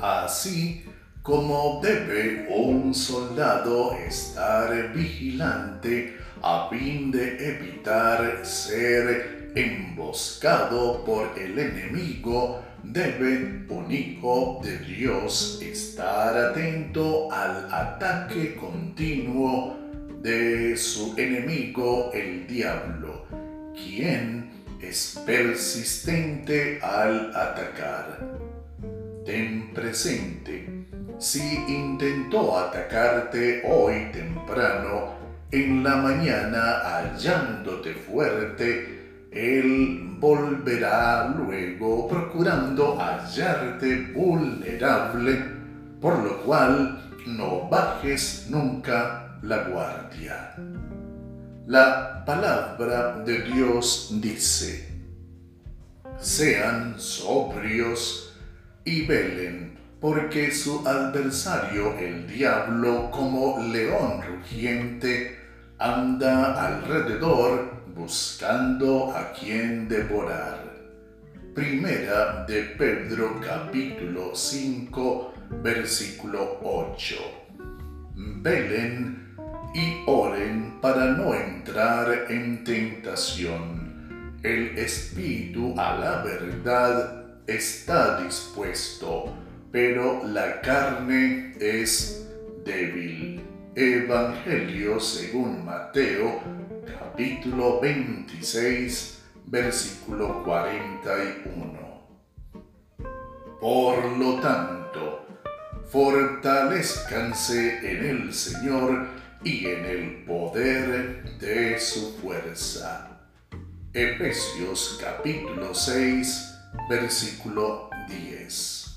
así como debe un soldado estar vigilante a fin de evitar ser emboscado por el enemigo, debe un hijo de Dios estar atento al ataque continuo de su enemigo el diablo, quien es persistente al atacar. Ten presente, si intentó atacarte hoy temprano, en la mañana hallándote fuerte, él volverá luego procurando hallarte vulnerable, por lo cual no bajes nunca la guardia. La palabra de Dios dice, sean sobrios y velen, porque su adversario el diablo como león rugiente anda alrededor buscando a quien devorar. Primera de Pedro capítulo 5 versículo 8. Velen y oren para no entrar en tentación. El espíritu a la verdad está dispuesto, pero la carne es débil. Evangelio según Mateo, capítulo 26, versículo 41. Por lo tanto, fortalezcanse en el Señor y en el poder de su fuerza. Efesios capítulo 6, versículo 10.